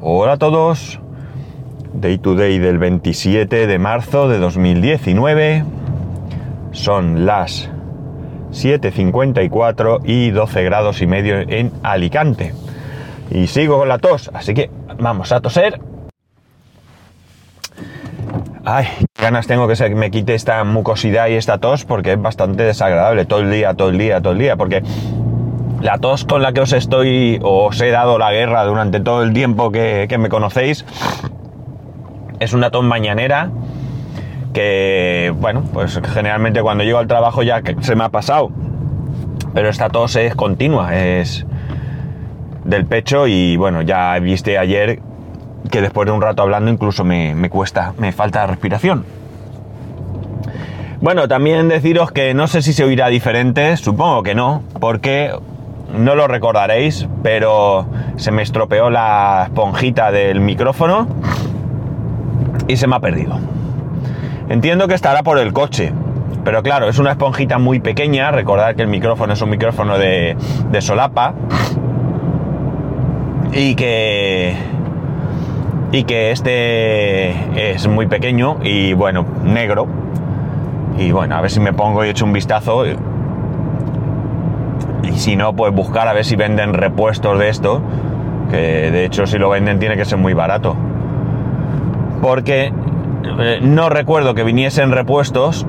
Hola a todos. Day to day del 27 de marzo de 2019. Son las 7.54 y 12 grados y medio en Alicante. Y sigo con la tos, así que vamos a toser. Ay, qué ganas tengo que se me quite esta mucosidad y esta tos porque es bastante desagradable todo el día, todo el día, todo el día. Porque la tos con la que os estoy, o os he dado la guerra durante todo el tiempo que, me conocéis, es una tos mañanera que, bueno, pues generalmente cuando llego al trabajo ya se me ha pasado. Pero esta tos es continua, es del pecho y bueno, ya viste ayer que después de un rato hablando incluso me, me cuesta, me falta respiración. Bueno, también deciros que no sé si se oirá diferente, supongo que no, porque no lo recordaréis, pero se me estropeó la esponjita del micrófono y se me ha perdido. Entiendo que estará por el coche, pero claro, es una esponjita muy pequeña, recordad que el micrófono es un micrófono de, solapa y que y que este es muy pequeño y bueno, negro. Y bueno, a ver si me pongo y echo un vistazo. Si no, pues buscar a ver si venden repuestos de esto. Que de hecho si lo venden tiene que ser muy barato. Porque eh, no recuerdo que viniesen repuestos,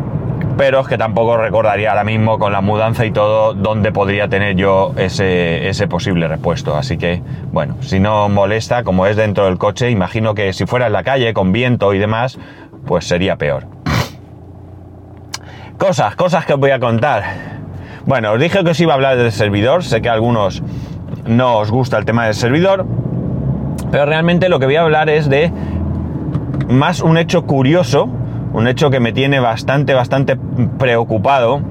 pero es que tampoco recordaría ahora mismo con la mudanza y todo dónde podría tener yo ese, ese posible repuesto. Así que, bueno, si no molesta, como es dentro del coche, imagino que si fuera en la calle con viento y demás, pues sería peor. Cosas, cosas que os voy a contar. Bueno, os dije que os iba a hablar del servidor, sé que a algunos no os gusta el tema del servidor, pero realmente lo que voy a hablar es de más un hecho curioso, un hecho que me tiene bastante, bastante preocupado,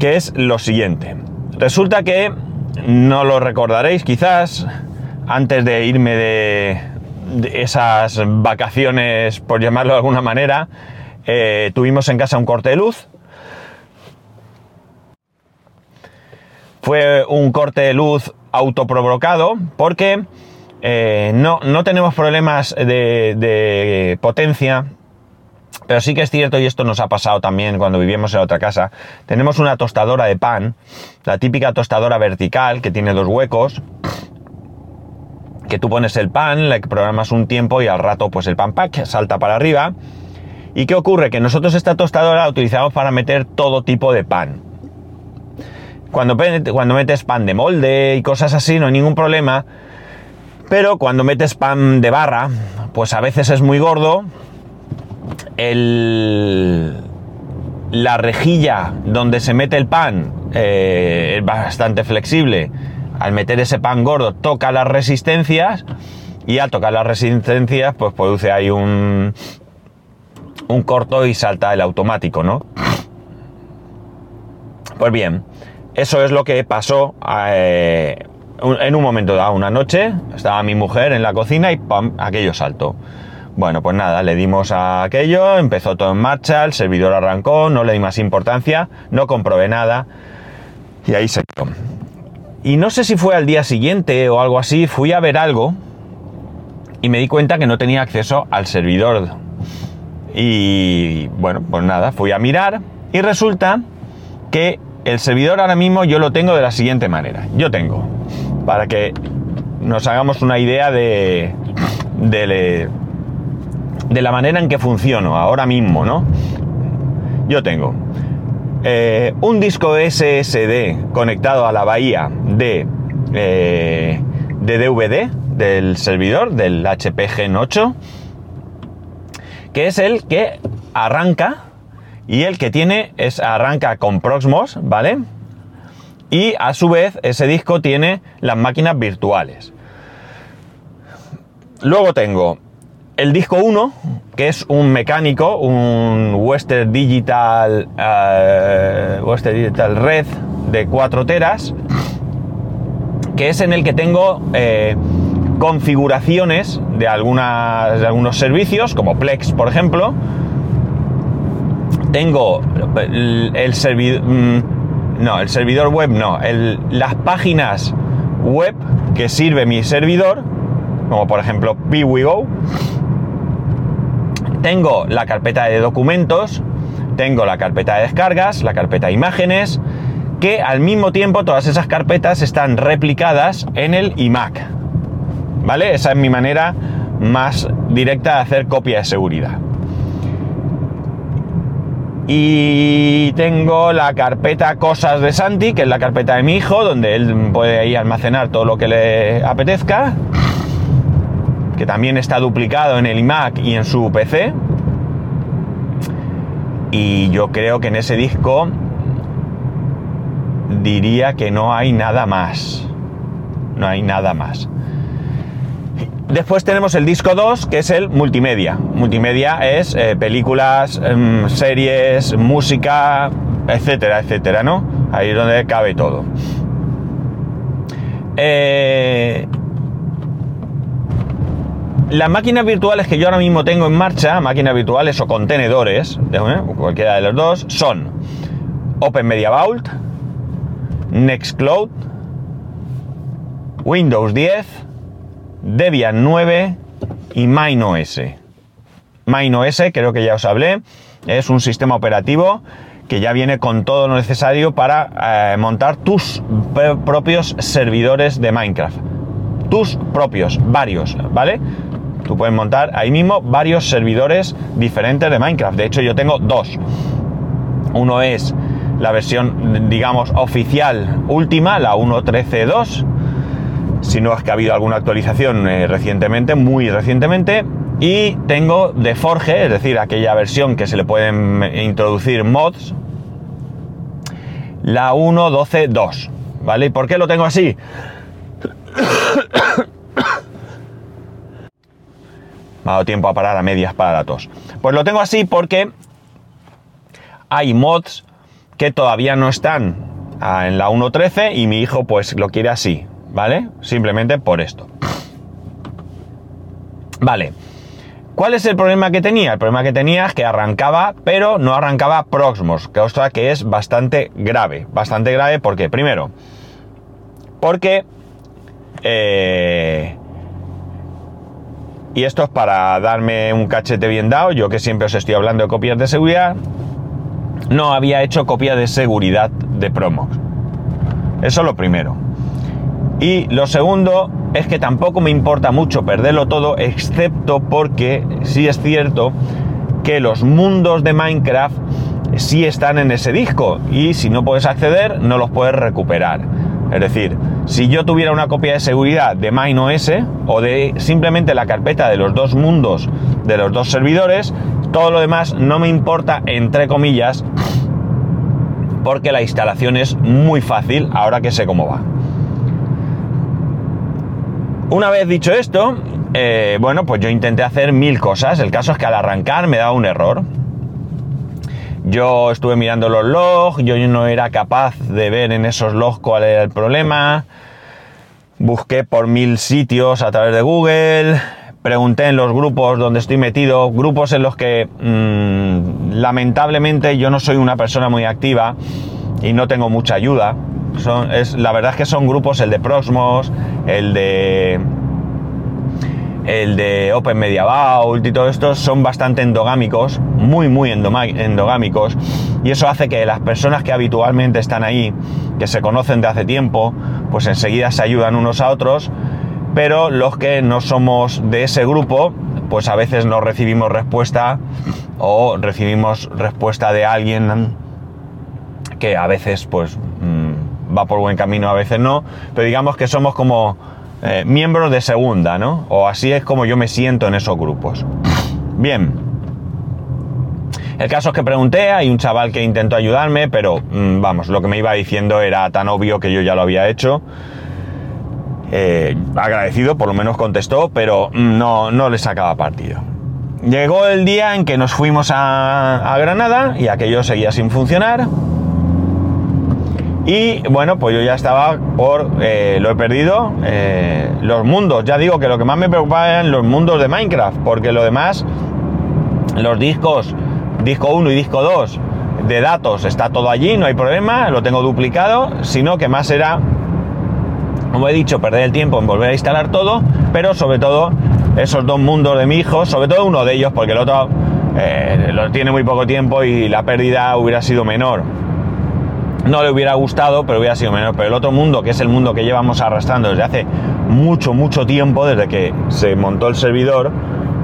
que es lo siguiente. Resulta que, no lo recordaréis quizás, antes de irme de, esas vacaciones, por llamarlo de alguna manera, eh, tuvimos en casa un corte de luz. Fue un corte de luz autoprovocado porque eh, no, no, tenemos problemas de, potencia, pero sí que es cierto, y esto nos ha pasado también cuando vivíamos en otra casa, tenemos una tostadora de pan, la típica tostadora vertical que tiene dos huecos, que tú pones el pan, le programas un tiempo y al rato pues el pan pack salta para arriba. ¿Y qué ocurre? Que nosotros esta tostadora la utilizamos para meter todo tipo de pan. Cuando, cuando metes pan de molde y cosas así no hay ningún problema, pero cuando metes pan de barra, pues a veces es muy gordo. El, la rejilla donde se mete el pan eh, es bastante flexible. Al meter ese pan gordo toca las resistencias y al tocar las resistencias pues produce ahí un, un corto y salta el automático, ¿no? Pues bien, eso es lo que pasó eh, en un momento dado, una noche, estaba mi mujer en la cocina y ¡pam! aquello saltó. Bueno, pues nada, le dimos a aquello, empezó todo en marcha, el servidor arrancó, no le di más importancia, no comprobé nada y ahí se quedó. Y no sé si fue al día siguiente o algo así, fui a ver algo y me di cuenta que no tenía acceso al servidor. Y bueno, pues nada, fui a mirar y resulta que el servidor ahora mismo yo lo tengo de la siguiente manera. Yo tengo, para que nos hagamos una idea de, de, la manera en que funciono ahora mismo, ¿no? Yo tengo eh, un disco SSD conectado a la bahía de, eh, de DVD del servidor, del HP Gen 8, que es el que arranca y el que tiene es arranca con Proxmos, ¿vale? Y a su vez ese disco tiene las máquinas virtuales. Luego tengo el disco 1, que es un mecánico, un Western Digital, uh, Western Digital Red de 4 teras, que es en el que tengo eh, configuraciones de, algunas, de algunos servicios, como Plex, por ejemplo. Tengo el, servidor... No, el servidor web no. Las páginas web que sirve mi servidor, como por ejemplo PiwiGo. Tengo la carpeta de documentos, tengo la carpeta de descargas, la carpeta de imágenes, que al mismo tiempo todas esas carpetas están replicadas en el iMac. ¿Vale? Esa es mi manera más directa de hacer copia de seguridad. Y tengo la carpeta Cosas de Santi, que es la carpeta de mi hijo, donde él puede ahí almacenar todo lo que le apetezca. Que también está duplicado en el iMac y en su PC. Y yo creo que en ese disco diría que no hay nada más. No hay nada más. Después tenemos el disco 2, que es el multimedia. Multimedia es eh, películas, em, series, música, etcétera, etcétera, ¿no? Ahí es donde cabe todo. Eh, las máquinas virtuales que yo ahora mismo tengo en marcha, máquinas virtuales o contenedores, cualquiera de los dos, son Open Media Vault, Nextcloud, Windows 10, Debian 9 y MineOS. MineOS, creo que ya os hablé, es un sistema operativo que ya viene con todo lo necesario para eh, montar tus propios servidores de Minecraft. Tus propios, varios, ¿vale? Tú puedes montar ahí mismo varios servidores diferentes de Minecraft. De hecho, yo tengo dos. Uno es la versión, digamos, oficial última, la 1.13.2 si no es que ha habido alguna actualización eh, recientemente, muy recientemente. Y tengo de Forge, es decir, aquella versión que se le pueden introducir mods, la 1.12.2. ¿Vale? ¿Y por qué lo tengo así? Me ha dado tiempo a parar a medias para la tos. Pues lo tengo así porque hay mods que todavía no están ah, en la 1.13 y mi hijo pues lo quiere así. ¿Vale? Simplemente por esto. Vale. ¿Cuál es el problema que tenía? El problema que tenía es que arrancaba, pero no arrancaba Proxmos, cosa que es bastante grave. Bastante grave porque, primero, porque... Eh, y esto es para darme un cachete bien dado, yo que siempre os estoy hablando de copias de seguridad, no había hecho copia de seguridad de Promox. Eso es lo primero. Y lo segundo es que tampoco me importa mucho perderlo todo, excepto porque sí es cierto que los mundos de Minecraft sí están en ese disco y si no puedes acceder no los puedes recuperar. Es decir, si yo tuviera una copia de seguridad de MineOS o de simplemente la carpeta de los dos mundos de los dos servidores, todo lo demás no me importa entre comillas porque la instalación es muy fácil ahora que sé cómo va. Una vez dicho esto, eh, bueno, pues yo intenté hacer mil cosas. El caso es que al arrancar me daba un error. Yo estuve mirando los logs, yo no era capaz de ver en esos logs cuál era el problema. Busqué por mil sitios a través de Google. Pregunté en los grupos donde estoy metido, grupos en los que mm, lamentablemente yo no soy una persona muy activa y no tengo mucha ayuda es, la verdad es que son grupos, el de Prosmos, el de el de Open Media Vault y todo esto son bastante endogámicos, muy muy endogámicos, y eso hace que las personas que habitualmente están ahí, que se conocen de hace tiempo, pues enseguida se ayudan unos a otros, pero los que no somos de ese grupo, pues a veces no recibimos respuesta o recibimos respuesta de alguien que a veces pues va por buen camino, a veces no, pero digamos que somos como eh, miembros de segunda, ¿no? O así es como yo me siento en esos grupos. Bien. El caso es que pregunté, hay un chaval que intentó ayudarme, pero mm, vamos, lo que me iba diciendo era tan obvio que yo ya lo había hecho. Eh, agradecido, por lo menos contestó, pero mm, no, no le sacaba partido. Llegó el día en que nos fuimos a, a Granada y aquello seguía sin funcionar. Y bueno, pues yo ya estaba por, eh, lo he perdido, eh, los mundos. Ya digo que lo que más me preocupaba eran los mundos de Minecraft, porque lo demás, los discos, disco 1 y disco 2 de datos, está todo allí, no hay problema, lo tengo duplicado, sino que más era como he dicho, perder el tiempo en volver a instalar todo, pero sobre todo esos dos mundos de mi hijo, sobre todo uno de ellos, porque el otro eh, lo tiene muy poco tiempo y la pérdida hubiera sido menor. No le hubiera gustado, pero hubiera sido menor. Pero el otro mundo, que es el mundo que llevamos arrastrando desde hace mucho, mucho tiempo, desde que se montó el servidor,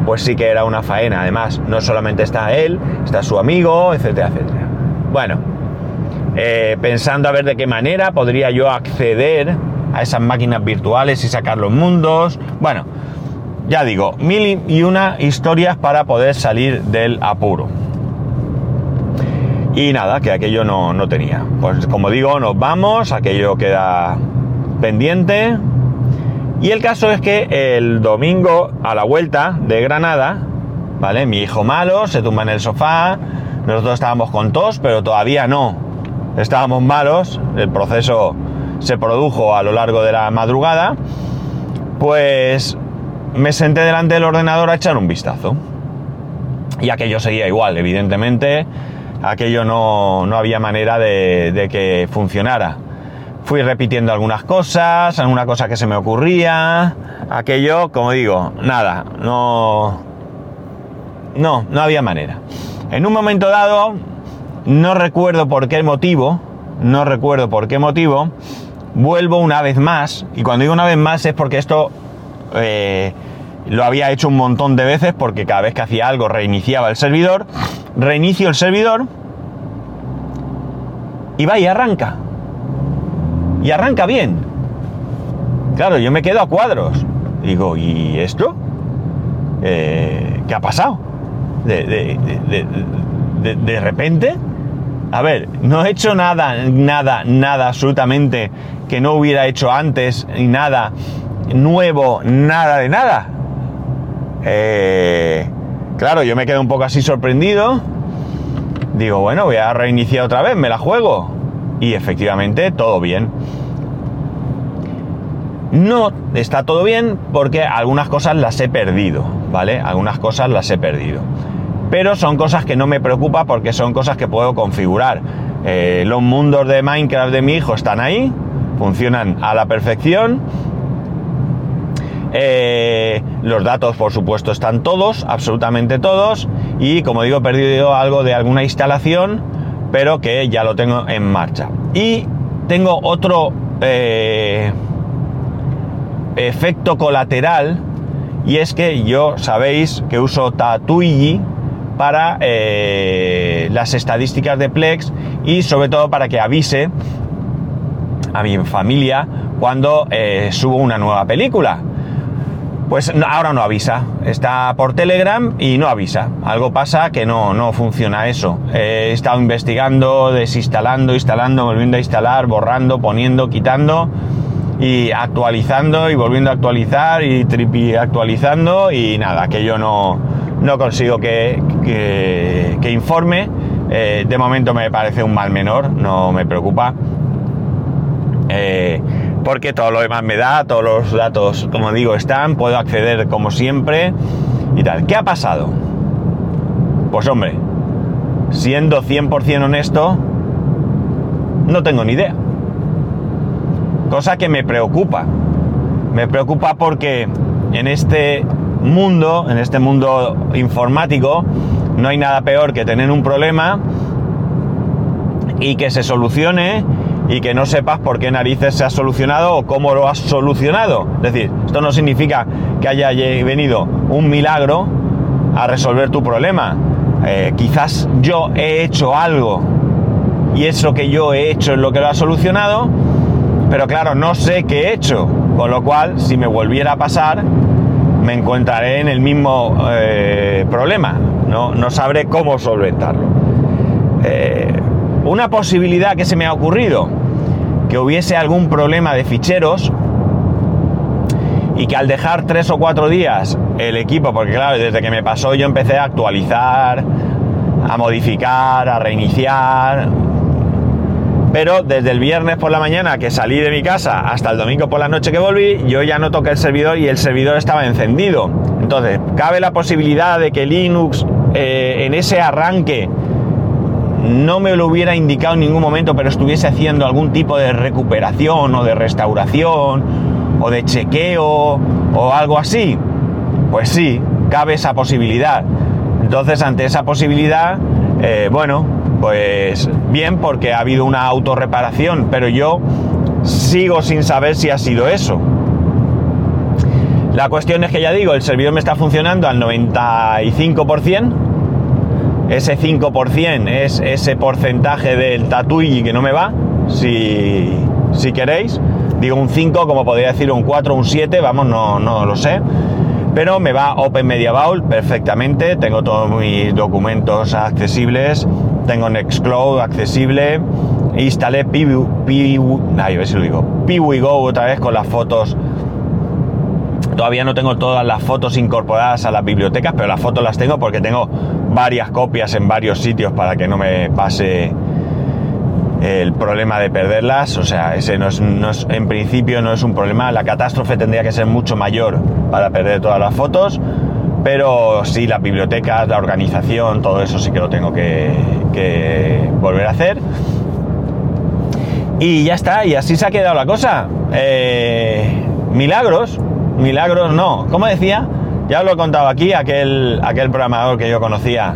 pues sí que era una faena. Además, no solamente está él, está su amigo, etcétera, etcétera. Bueno, eh, pensando a ver de qué manera podría yo acceder a esas máquinas virtuales y sacar los mundos. Bueno, ya digo, mil y una historias para poder salir del apuro. Y nada, que aquello no, no tenía. Pues como digo, nos vamos, aquello queda pendiente. Y el caso es que el domingo a la vuelta de Granada, ¿vale? Mi hijo malo se tumba en el sofá, nosotros estábamos con tos, pero todavía no. Estábamos malos, el proceso se produjo a lo largo de la madrugada. Pues me senté delante del ordenador a echar un vistazo. Y aquello seguía igual, evidentemente. Aquello no, no había manera de, que funcionara. Fui repitiendo algunas cosas, alguna cosa que se me ocurría. Aquello, como digo, nada, no. No, no había manera. En un momento dado, no recuerdo por qué motivo, no recuerdo por qué motivo, vuelvo una vez más, y cuando digo una vez más es porque esto eh, lo había hecho un montón de veces porque cada vez que hacía algo reiniciaba el servidor, reinicio el servidor y va y arranca. Y arranca bien. Claro, yo me quedo a cuadros. Digo, ¿y esto? Eh, ¿Qué ha pasado? De, de, de, de, repente. A ver, no he hecho nada, nada, nada, absolutamente que no hubiera hecho antes, y nada nuevo, nada de nada. Eh, claro, yo me quedo un poco así sorprendido. Digo, bueno, voy a reiniciar otra vez, me la juego. Y efectivamente, todo bien. No está todo bien porque algunas cosas las he perdido, ¿vale? Algunas cosas las he perdido. Pero son cosas que no me preocupa porque son cosas que puedo configurar. Eh, los mundos de Minecraft de mi hijo están ahí, funcionan a la perfección eh, los datos, por supuesto, están todos, absolutamente todos. Y como digo, he perdido algo de alguna instalación, pero que ya lo tengo en marcha. Y tengo otro eh, efecto colateral, y es que yo sabéis que uso Tatuigi para eh, las estadísticas de Plex y sobre todo para que avise a mi familia cuando subo una nueva película. Pues ahora no avisa. Está por Telegram y no avisa. Algo pasa que no, no funciona eso. He estado investigando, desinstalando, instalando, volviendo a instalar, borrando, poniendo, quitando y actualizando y volviendo a actualizar y tripi actualizando y nada, que yo no, no consigo que, que, informe. Eh, de momento me parece un mal menor, no me preocupa. Eh, porque todo lo demás me da, todos los datos, como digo, están, puedo acceder como siempre y tal. ¿Qué ha pasado? Pues hombre, siendo 100% honesto, no tengo ni idea. Cosa que me preocupa. Me preocupa porque en este mundo, en este mundo informático, no hay nada peor que tener un problema y que se solucione y que no sepas por qué narices se ha solucionado o cómo lo has solucionado. Es decir, esto no significa que haya venido un milagro a resolver tu problema. Eh, quizás yo he hecho algo y eso que yo he hecho es lo que lo ha solucionado, pero claro, no sé qué he hecho, con lo cual si me volviera a pasar, me encontraré en el mismo eh, problema, no, no, sabré cómo solventarlo. Eh, una posibilidad que se me ha ocurrido, que hubiese algún problema de ficheros y que al dejar tres o cuatro días el equipo, porque claro, desde que me pasó yo empecé a actualizar, a modificar, a reiniciar, pero desde el viernes por la mañana que salí de mi casa hasta el domingo por la noche que volví, yo ya no toqué el servidor y el servidor estaba encendido. Entonces, cabe la posibilidad de que Linux eh, en ese arranque no me lo hubiera indicado en ningún momento, pero estuviese haciendo algún tipo de recuperación o de restauración o de chequeo o algo así, pues sí, cabe esa posibilidad. Entonces, ante esa posibilidad, eh, bueno, pues bien, porque ha habido una autorreparación, pero yo sigo sin saber si ha sido eso. La cuestión es que ya digo, el servidor me está funcionando al 95%. Ese 5% es ese porcentaje del Tatui que no me va, si, si queréis. Digo un 5, como podría decir un 4 un 7, vamos, no, no lo sé. Pero me va Open Media Vault perfectamente, tengo todos mis documentos accesibles, tengo Nextcloud accesible, instalé Piwigo otra vez con las fotos Todavía no tengo todas las fotos incorporadas a las bibliotecas, pero las fotos las tengo porque tengo varias copias en varios sitios para que no me pase el problema de perderlas. O sea, ese no es, en principio no es un problema. La catástrofe tendría que ser mucho mayor para perder todas las fotos. Pero sí, las bibliotecas, la organización, todo eso sí que lo tengo que, volver a hacer. Y ya está, y así se ha quedado la cosa. Eh, milagros, milagros no. Como decía, ya os lo he contado aquí, aquel, aquel programador que yo conocía,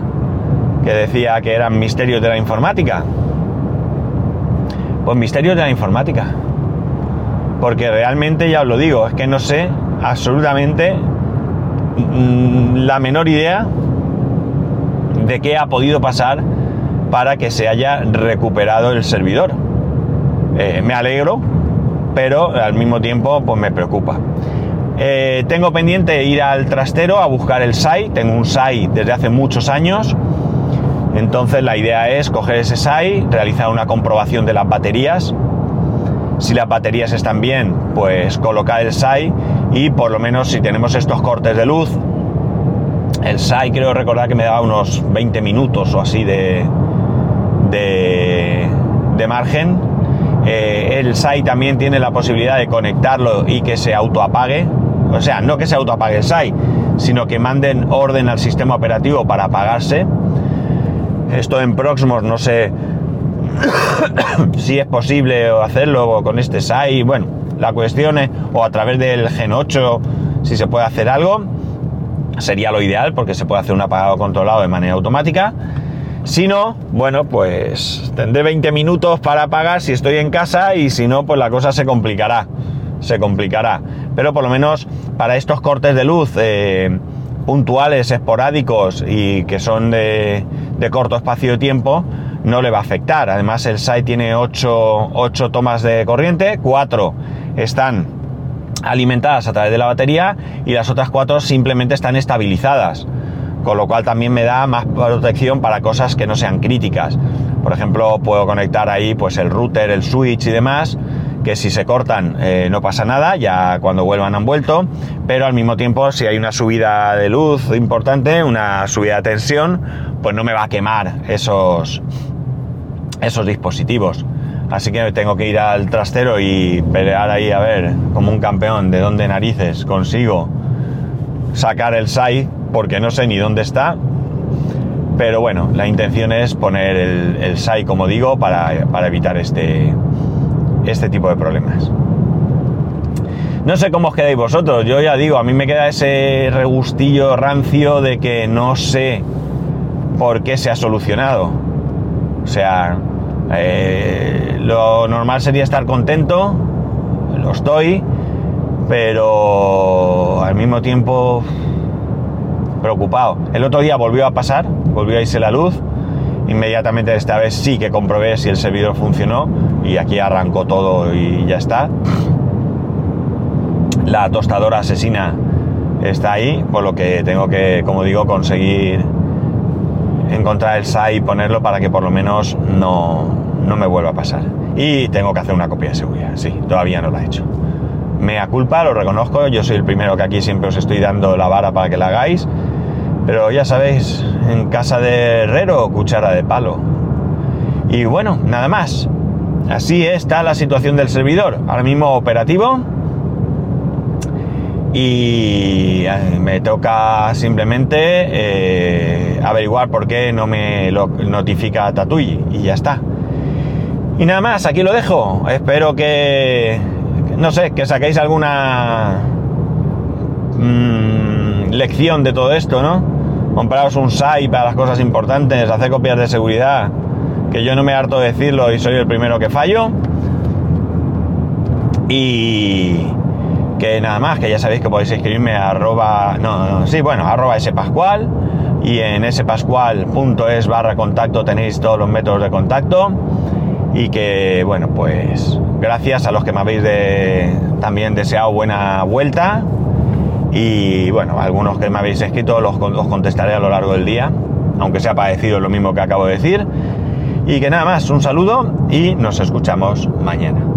que decía que eran misterios de la informática. Pues misterios de la informática. Porque realmente, ya os lo digo, es que no sé absolutamente mm, la menor idea de qué ha podido pasar para que se haya recuperado el servidor. Eh, me alegro, pero al mismo tiempo pues me preocupa. Eh, tengo pendiente ir al trastero a buscar el SAI. Tengo un SAI desde hace muchos años. Entonces la idea es coger ese SAI, realizar una comprobación de las baterías. Si las baterías están bien, pues colocar el SAI y por lo menos si tenemos estos cortes de luz, el SAI creo recordar que me daba unos 20 minutos o así de, de, margen. Eh, el SAI también tiene la posibilidad de conectarlo y que se autoapague, o sea, no que se autoapague el SAI, sino que manden orden al sistema operativo para apagarse. Esto en Proxmos no sé si es posible hacerlo con este SAI. Bueno, la cuestión es, o a través del Gen 8, si se puede hacer algo, sería lo ideal porque se puede hacer un apagado controlado de manera automática. Si no, bueno, pues tendré 20 minutos para apagar si estoy en casa y si no, pues la cosa se complicará. Se complicará. Pero por lo menos para estos cortes de luz eh, puntuales, esporádicos y que son de, corto espacio de tiempo, no le va a afectar. Además, el SAI tiene 8, tomas de corriente, 4 están alimentadas a través de la batería y las otras 4 simplemente están estabilizadas. Con lo cual también me da más protección para cosas que no sean críticas. Por ejemplo, puedo conectar ahí pues el router, el switch y demás que si se cortan eh, no pasa nada, ya cuando vuelvan han vuelto, pero al mismo tiempo si hay una subida de luz importante, una subida de tensión, pues no me va a quemar esos, esos dispositivos. Así que tengo que ir al trastero y pelear ahí a ver, como un campeón, de dónde narices consigo sacar el SAI, porque no sé ni dónde está. Pero bueno, la intención es poner el, el SAI, como digo, para, para evitar este, este tipo de problemas. No sé cómo os quedáis vosotros, yo ya digo, a mí me queda ese regustillo rancio de que no sé por qué se ha solucionado. O sea, eh, lo normal sería estar contento, lo estoy, pero al mismo tiempo preocupado. El otro día volvió a pasar, volvió a irse la luz Inmediatamente esta vez sí que comprobé si el servidor funcionó y aquí arrancó todo y ya está. La tostadora asesina está ahí, por lo que tengo que, como digo, conseguir encontrar el SAI y ponerlo para que por lo menos no, no me vuelva a pasar. Y tengo que hacer una copia de seguridad, sí, todavía no la he hecho. Mea culpa, lo reconozco, yo soy el primero que aquí siempre os estoy dando la vara para que la hagáis pero ya sabéis, en casa de herrero, cuchara de palo. Y bueno, nada más. Así está la situación del servidor. Ahora mismo operativo. y eh, me toca simplemente eh, averiguar por qué no me lo notifica Tatuy y ya está. Y nada más, aquí lo dejo. Espero que, no sé, que saquéis alguna mm, lección de todo esto, ¿no? Compraros un SAI para las cosas importantes, hacer copias de seguridad, que yo no me harto de decirlo y soy el primero que fallo. Y que nada más, que ya sabéis que podéis escribirme a arroba, no, no sí, bueno, arroba spascual y en spascual.es barra contacto tenéis todos los métodos de contacto y que, bueno, pues gracias a los que me habéis de, también deseado buena vuelta y, bueno, algunos que me habéis escrito los, os contestaré a lo largo del día, aunque sea parecido lo mismo que acabo de decir. Y que nada más, un saludo y nos escuchamos mañana.